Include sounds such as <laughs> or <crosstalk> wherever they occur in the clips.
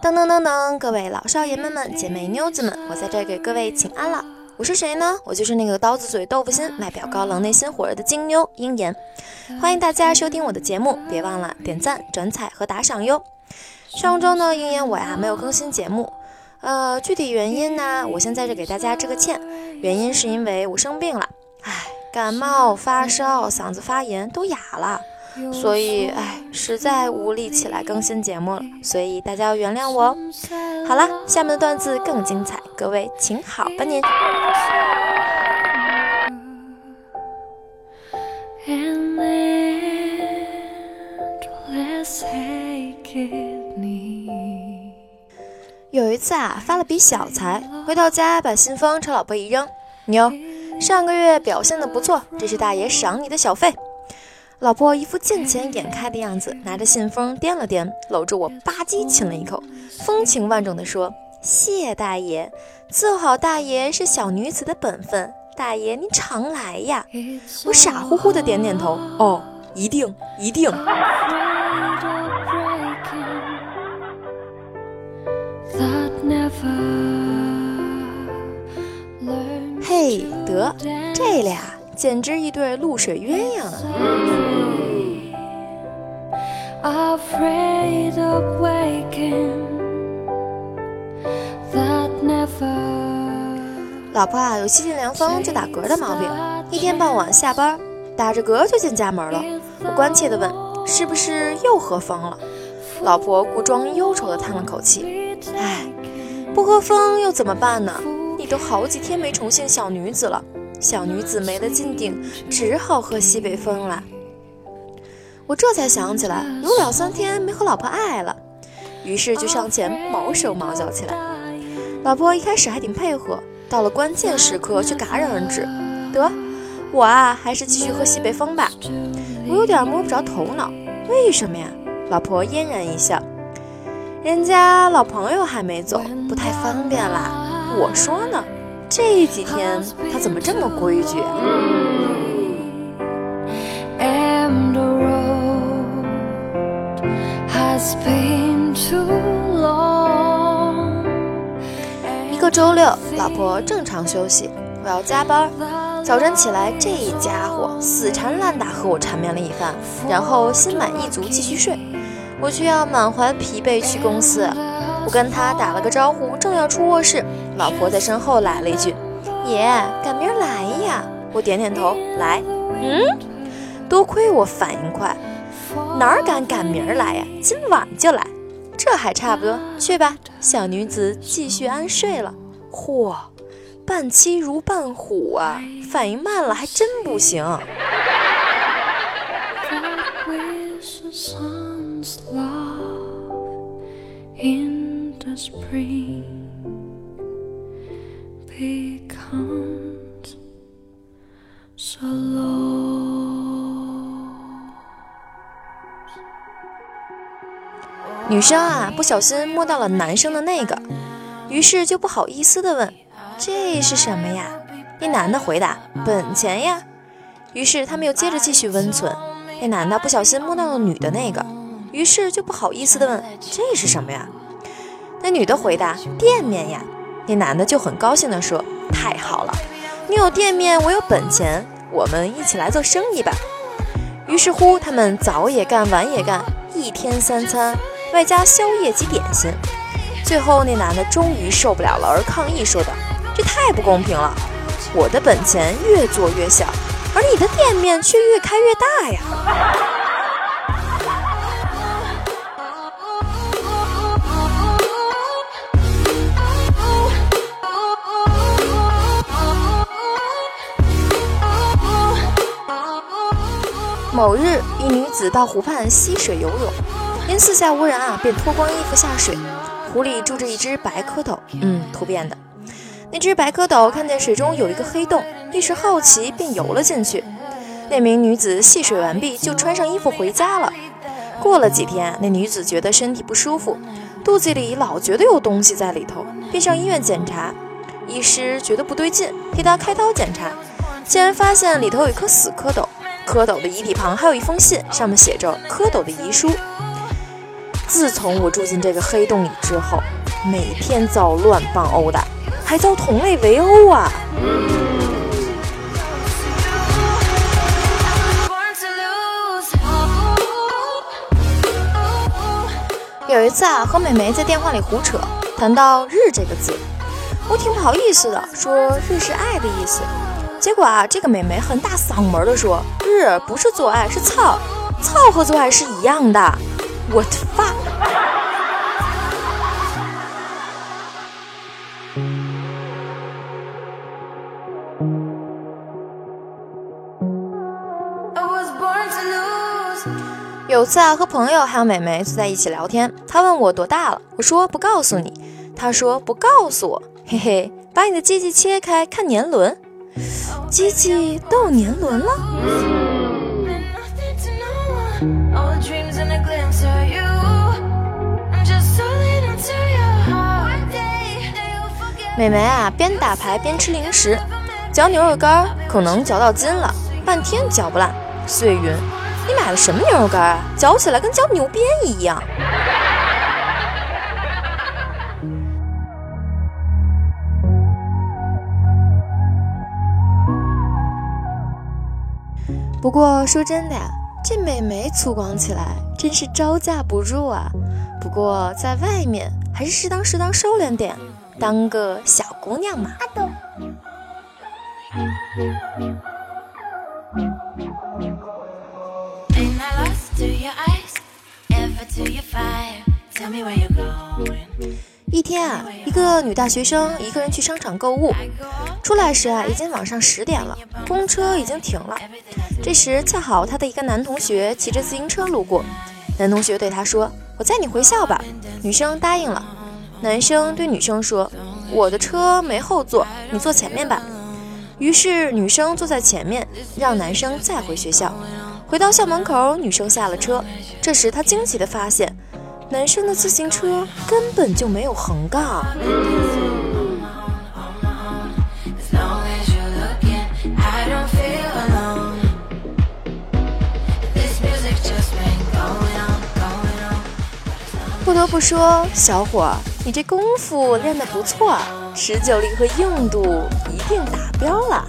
噔噔噔噔，各位老少爷们们、姐妹妞子们，我在这给各位请安了。我是谁呢？我就是那个刀子嘴豆腐心、外表高冷内心火热的金妞鹰眼。欢迎大家收听我的节目，别忘了点赞、转采和打赏哟。上周呢，鹰眼我呀没有更新节目，呃，具体原因呢，我先在这给大家致个歉。原因是因为我生病了，唉，感冒、发烧、嗓子发炎都哑了。所以，哎，实在无力起来更新节目了，所以大家要原谅我哦。好了，下面的段子更精彩，各位请好吧您。有一次啊，发了笔小财，回到家把信封朝老婆一扔，妞，上个月表现的不错，这是大爷赏你的小费。老婆一副见钱眼开的样子，拿着信封掂了掂，搂着我吧唧亲了一口，风情万种地说：“谢大爷，伺候好大爷是小女子的本分，大爷您常来呀。”我傻乎乎的点点头：“哦，一定一定。”嘿，得这俩。简直一对露水鸳鸯啊！老婆啊，有吸进凉风就打嗝的毛病，一天傍晚下班打着嗝就进家门了。我关切地问：“是不是又喝风了？”老婆故装忧愁地叹了口气：“唉，不喝风又怎么办呢？你都好几天没宠幸小女子了。”小女子没了金顶，只好喝西北风了。我这才想起来，有两三天没和老婆爱了，于是就上前毛手毛脚起来。老婆一开始还挺配合，到了关键时刻却戛然而止。得，我啊，还是继续喝西北风吧。我有点摸不着头脑，为什么呀？老婆嫣然一笑，人家老朋友还没走，不太方便啦。我说呢。这几天他怎么这么规矩？一个周六，老婆正常休息，我要加班。早晨起来，这家伙死缠烂打和我缠绵了一番，然后心满意足继续睡，我却要满怀疲惫去公司。我跟他打了个招呼，正要出卧室，老婆在身后来了一句：“爷，赶明儿来呀！”我点点头，来。嗯，多亏我反应快，哪敢赶明儿来呀？今晚就来，这还差不多。去吧，小女子继续安睡了。嚯，半妻如伴虎啊！反应慢了还真不行。女生啊，不小心摸到了男生的那个，于是就不好意思的问：“这是什么呀？”那男的回答：“本钱呀。”于是他们又接着继续温存。那男的不小心摸到了女的那个，于是就不好意思的问：“这是什么呀？”那女的回答：“店面呀。”那男的就很高兴地说：“太好了，你有店面，我有本钱，我们一起来做生意吧。”于是乎，他们早也干，晚也干，一天三餐，外加宵夜及点心。最后，那男的终于受不了了，而抗议说道：“这太不公平了！我的本钱越做越小，而你的店面却越开越大呀！” <laughs> 某日，一女子到湖畔溪水游泳，因四下无人啊，便脱光衣服下水。湖里住着一只白蝌蚪，嗯，突变的。那只白蝌蚪看见水中有一个黑洞，一时好奇，便游了进去。那名女子戏水完毕，就穿上衣服回家了。过了几天，那女子觉得身体不舒服，肚子里老觉得有东西在里头，便上医院检查。医师觉得不对劲，替她开刀检查，竟然发现里头有一颗死蝌蚪。蝌蚪的遗体旁还有一封信，上面写着蝌蚪的遗书。自从我住进这个黑洞里之后，每天遭乱棒殴打，还遭同类围殴啊！有一次啊，和美眉在电话里胡扯，谈到“日”这个字，我挺不好意思的，说“日”是爱的意思。结果啊，这个美眉很大嗓门的说：“日不是做爱，是操，操和做爱是一样的。” What fuck？有次啊，和朋友还有美眉坐在一起聊天，她问我多大了，我说不告诉你。她说不告诉我，嘿嘿，把你的鸡鸡切开看年轮，鸡鸡都有年轮了。美眉啊，边打牌边吃零食，嚼牛肉干，可能嚼到筋了，半天嚼不烂。碎云。你买了什么牛肉干啊？嚼起来跟嚼牛鞭一样。不过说真的呀，这美眉粗犷起来真是招架不住啊。不过在外面还是适当适当收敛点，当个小姑娘嘛。一天啊，一个女大学生一个人去商场购物，出来时啊，已经晚上十点了，公车已经停了。这时恰好她的一个男同学骑着自行车路过，男同学对她说：“我载你回校吧。”女生答应了。男生对女生说：“我的车没后座，你坐前面吧。”于是女生坐在前面，让男生再回学校。回到校门口，女生下了车。这时她惊奇地发现，男生的自行车根本就没有横杠。不得不说，小伙，你这功夫练得不错，持久力和硬度一定达标了。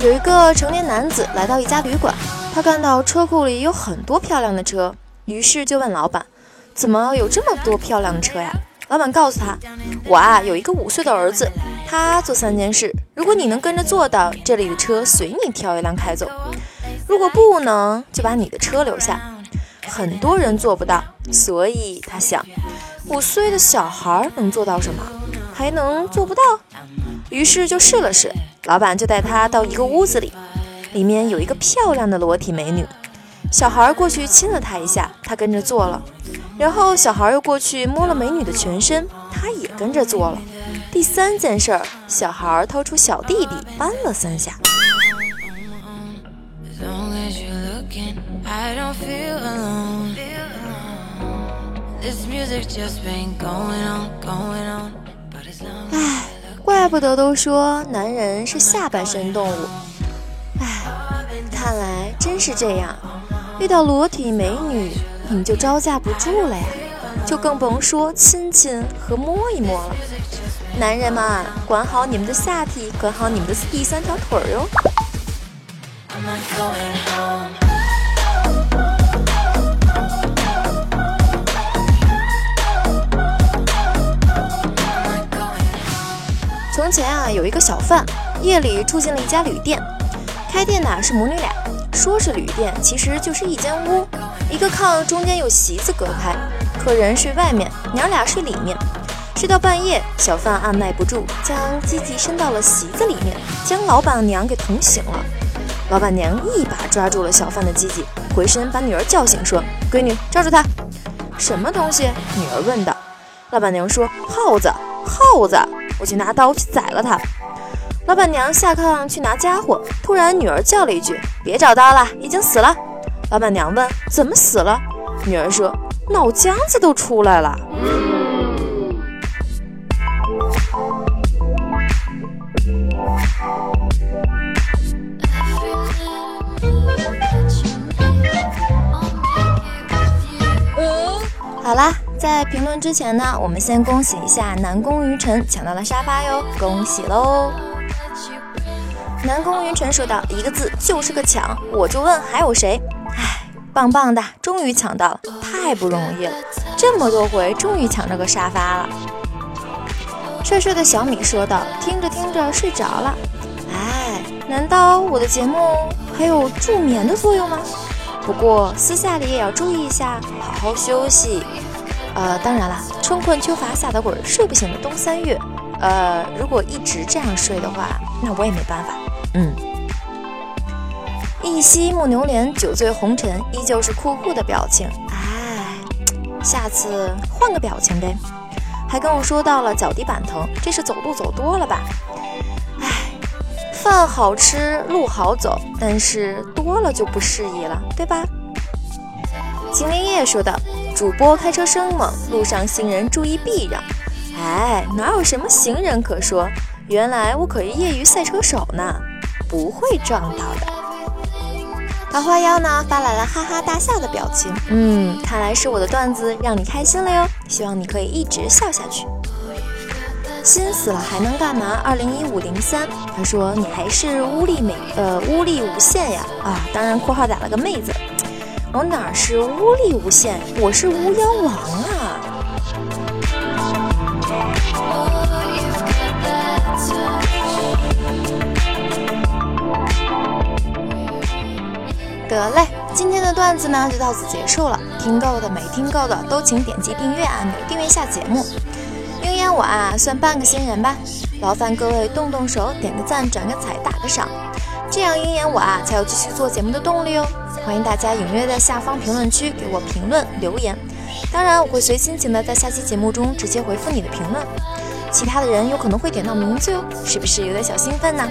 有一个成年男子来到一家旅馆，他看到车库里有很多漂亮的车，于是就问老板：“怎么有这么多漂亮的车呀？”老板告诉他：“我啊有一个五岁的儿子，他做三件事，如果你能跟着做到，这里的车随你挑一辆开走；如果不能，就把你的车留下。”很多人做不到，所以他想：五岁的小孩能做到什么？还能做不到？于是就试了试，老板就带他到一个屋子里，里面有一个漂亮的裸体美女。小孩过去亲了她一下，他跟着做了。然后小孩又过去摸了美女的全身，他也跟着做了。第三件事儿，小孩掏出小弟弟扳了三下。唉。怪不得都说男人是下半身动物，唉，看来真是这样。遇到裸体美女，你们就招架不住了呀，就更甭说亲亲和摸一摸了。男人们，管好你们的下体，管好你们的第三条腿哟。从前啊，有一个小贩，夜里住进了一家旅店。开店的是母女俩，说是旅店，其实就是一间屋，一个炕中间有席子隔开，客人睡外面，娘俩睡里面。睡到半夜，小贩按耐不住，将鸡鸡伸到了席子里面，将老板娘给捅醒了。老板娘一把抓住了小贩的鸡鸡，回身把女儿叫醒，说：“闺女，抓住他！”什么东西？女儿问道。老板娘说：“耗子，耗子。”我去拿刀去宰了他。老板娘下炕去拿家伙，突然女儿叫了一句：“别找刀了，已经死了。”老板娘问怎么死了，女儿说脑浆子都出来了。好啦，在评论之前呢，我们先恭喜一下南宫于晨抢到了沙发哟，恭喜喽。南宫于晨说道，一个字就是个抢，我就问还有谁？棒棒的，终于抢到了，太不容易了，这么多回，终于抢着个沙发了。帅帅的小米说道：“听着听着睡着了。”哎，难道我的节目还有助眠的作用吗？不过私下里也要注意一下，好好休息。呃，当然了，春困秋乏夏打滚，睡不醒的冬三月。呃，如果一直这样睡的话，那我也没办法。嗯。一夕暮牛莲，酒醉红尘，依旧是酷酷的表情。哎，下次换个表情呗。还跟我说到了脚底板疼，这是走路走多了吧？哎，饭好吃，路好走，但是多了就不适宜了，对吧？秦林叶说道：“主播开车生猛，路上行人注意避让。”哎，哪有什么行人可说？原来我可是业余赛车手呢，不会撞到的。桃花妖呢发来了哈哈大笑的表情，嗯，看来是我的段子让你开心了哟，希望你可以一直笑下去。心死了还能干嘛？二零一五零三，他说你还是乌力美呃乌力无限呀。啊，当然括号打了个妹子，我哪是乌力无限，我是巫妖王啊。得嘞，今天的段子呢就到此结束了。听够的没听够的都请点击订阅按钮，订阅下节目。鹰眼我啊算半个新人吧，劳烦各位动动手，点个赞，转个彩，打个赏，这样鹰眼我啊才有继续做节目的动力哦。欢迎大家踊跃在下方评论区给我评论留言，当然我会随心情的在下期节目中直接回复你的评论。其他的人有可能会点到名字哟，是不是有点小兴奋呢？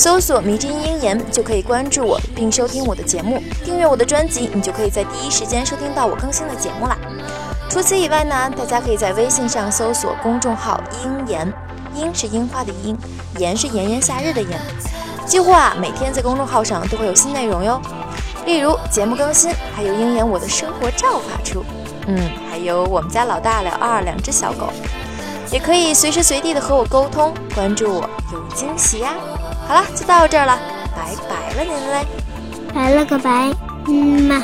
搜索“迷之音鹰眼”就可以关注我，并收听我的节目。订阅我的专辑，你就可以在第一时间收听到我更新的节目啦。除此以外呢，大家可以在微信上搜索公众号“鹰眼”，鹰是樱花的鹰，炎是炎炎夏日的炎。几乎啊，每天在公众号上都会有新内容哟，例如节目更新，还有鹰眼我的生活照发出，嗯，还有我们家老大了二两只小狗。也可以随时随地的和我沟通，关注我有惊喜呀！好了，就到这儿了，拜拜了您嘞，拜了个拜，嗯嘛。